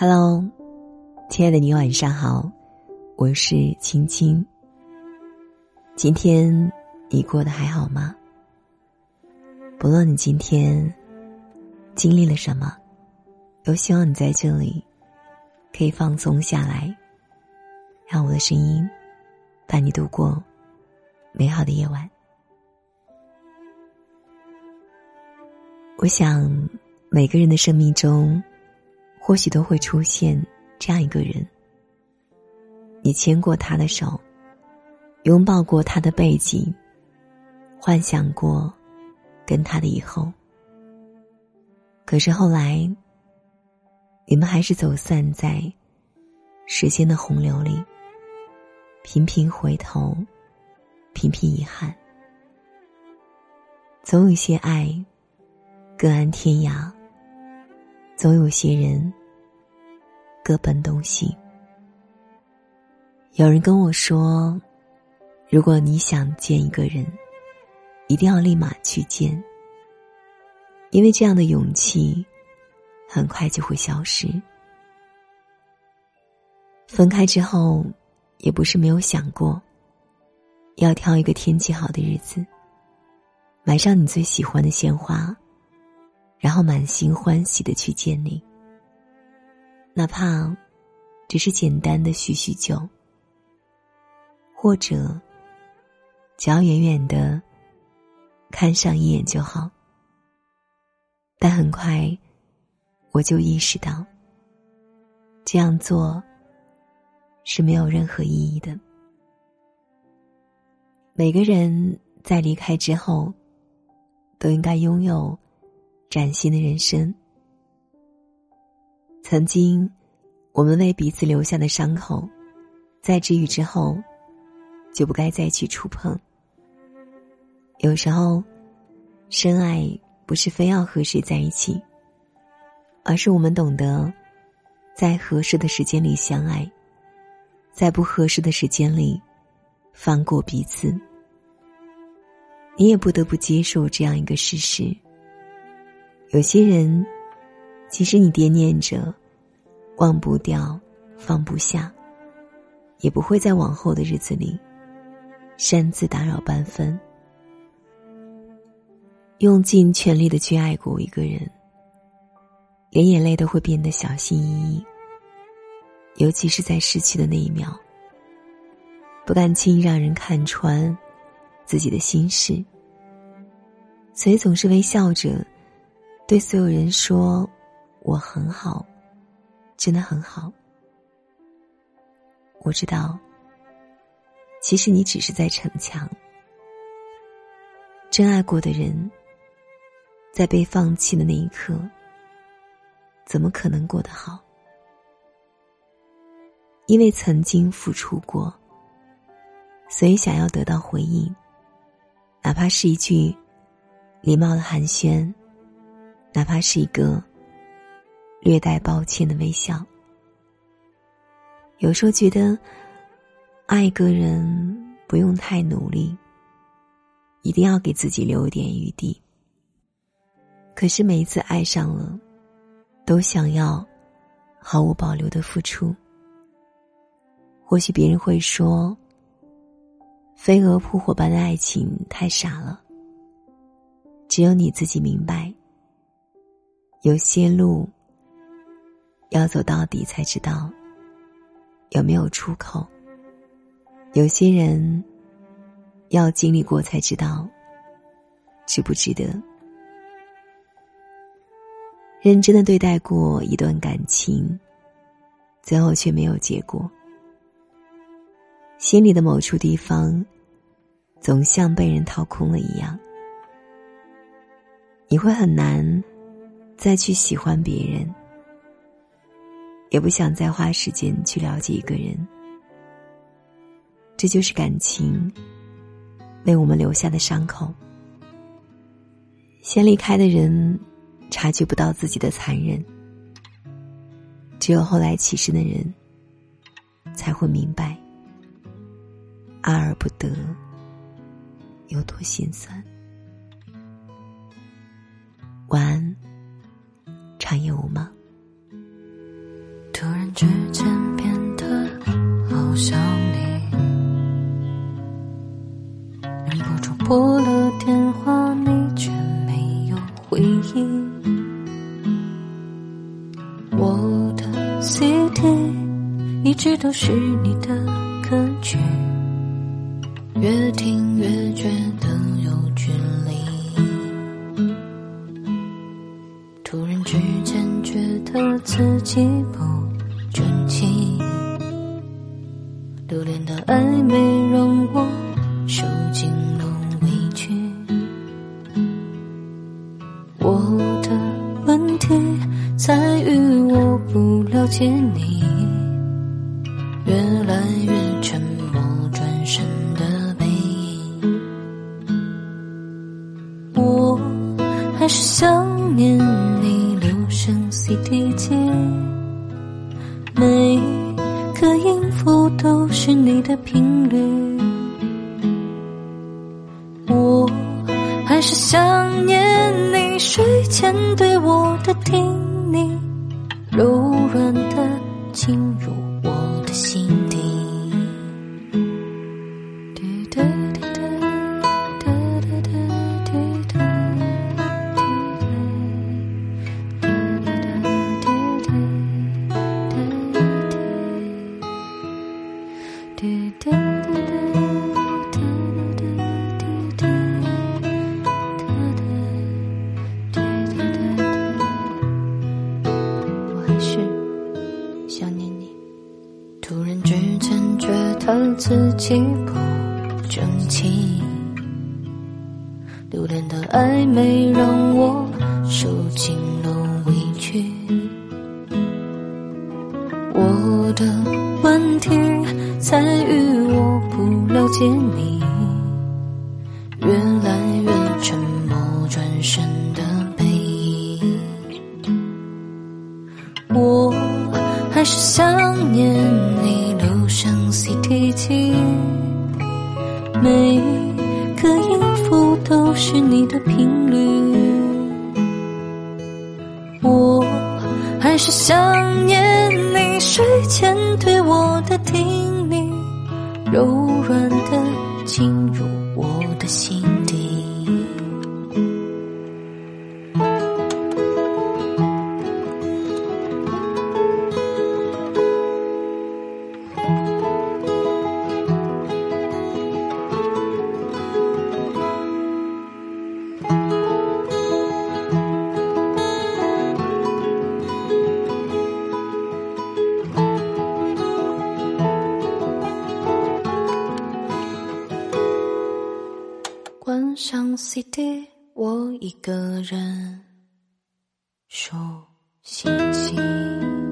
Hello，亲爱的你晚上好，我是青青。今天你过得还好吗？不论你今天经历了什么，都希望你在这里可以放松下来，让我的声音伴你度过美好的夜晚。我想，每个人的生命中。或许都会出现这样一个人，你牵过他的手，拥抱过他的背脊，幻想过跟他的以后。可是后来，你们还是走散在时间的洪流里，频频回头，频频遗憾。总有些爱，各安天涯。总有些人各奔东西。有人跟我说，如果你想见一个人，一定要立马去见，因为这样的勇气很快就会消失。分开之后，也不是没有想过，要挑一个天气好的日子，买上你最喜欢的鲜花。然后满心欢喜的去见你，哪怕只是简单的叙叙旧，或者只要远远的看上一眼就好。但很快我就意识到，这样做是没有任何意义的。每个人在离开之后，都应该拥有。崭新的人生。曾经，我们为彼此留下的伤口，在治愈之后，就不该再去触碰。有时候，深爱不是非要和谁在一起，而是我们懂得，在合适的时间里相爱，在不合适的时间里放过彼此。你也不得不接受这样一个事实。有些人，即使你惦念着，忘不掉，放不下，也不会在往后的日子里擅自打扰半分。用尽全力的去爱过一个人，连眼泪都会变得小心翼翼。尤其是在失去的那一秒，不敢轻易让人看穿自己的心事，所以总是微笑着。对所有人说：“我很好，真的很好。”我知道，其实你只是在逞强。真爱过的人，在被放弃的那一刻，怎么可能过得好？因为曾经付出过，所以想要得到回应，哪怕是一句礼貌的寒暄。哪怕是一个略带抱歉的微笑，有时候觉得爱一个人不用太努力，一定要给自己留一点余地。可是每一次爱上了，都想要毫无保留的付出。或许别人会说，飞蛾扑火般的爱情太傻了，只有你自己明白。有些路要走到底才知道有没有出口，有些人要经历过才知道值不值得。认真的对待过一段感情，最后却没有结果，心里的某处地方总像被人掏空了一样，你会很难。再去喜欢别人，也不想再花时间去了解一个人。这就是感情为我们留下的伤口。先离开的人察觉不到自己的残忍，只有后来起身的人才会明白，爱而不得有多心酸。晚安。长夜无梦。我的 city 一直都是你的歌曲。越听越觉得有距离。突然之间觉得自己不争气。留恋的暧昧让我越来越沉默，转身的背影，我还是想念你留声 CD 机，每个音符都是你的频率，我还是想念你睡前对我的叮咛，柔软我还是想念你。突然之间，觉得自己不争气，留恋的暧昧让我受尽了委屈。我的问题在于我不了解你，越来越沉默，转身的背影，我还是想念你。路上 CT 机，每个音符都是你的频率。我还是想念你睡前对我的叮咛，柔软的进入我的心。我一个人数星星。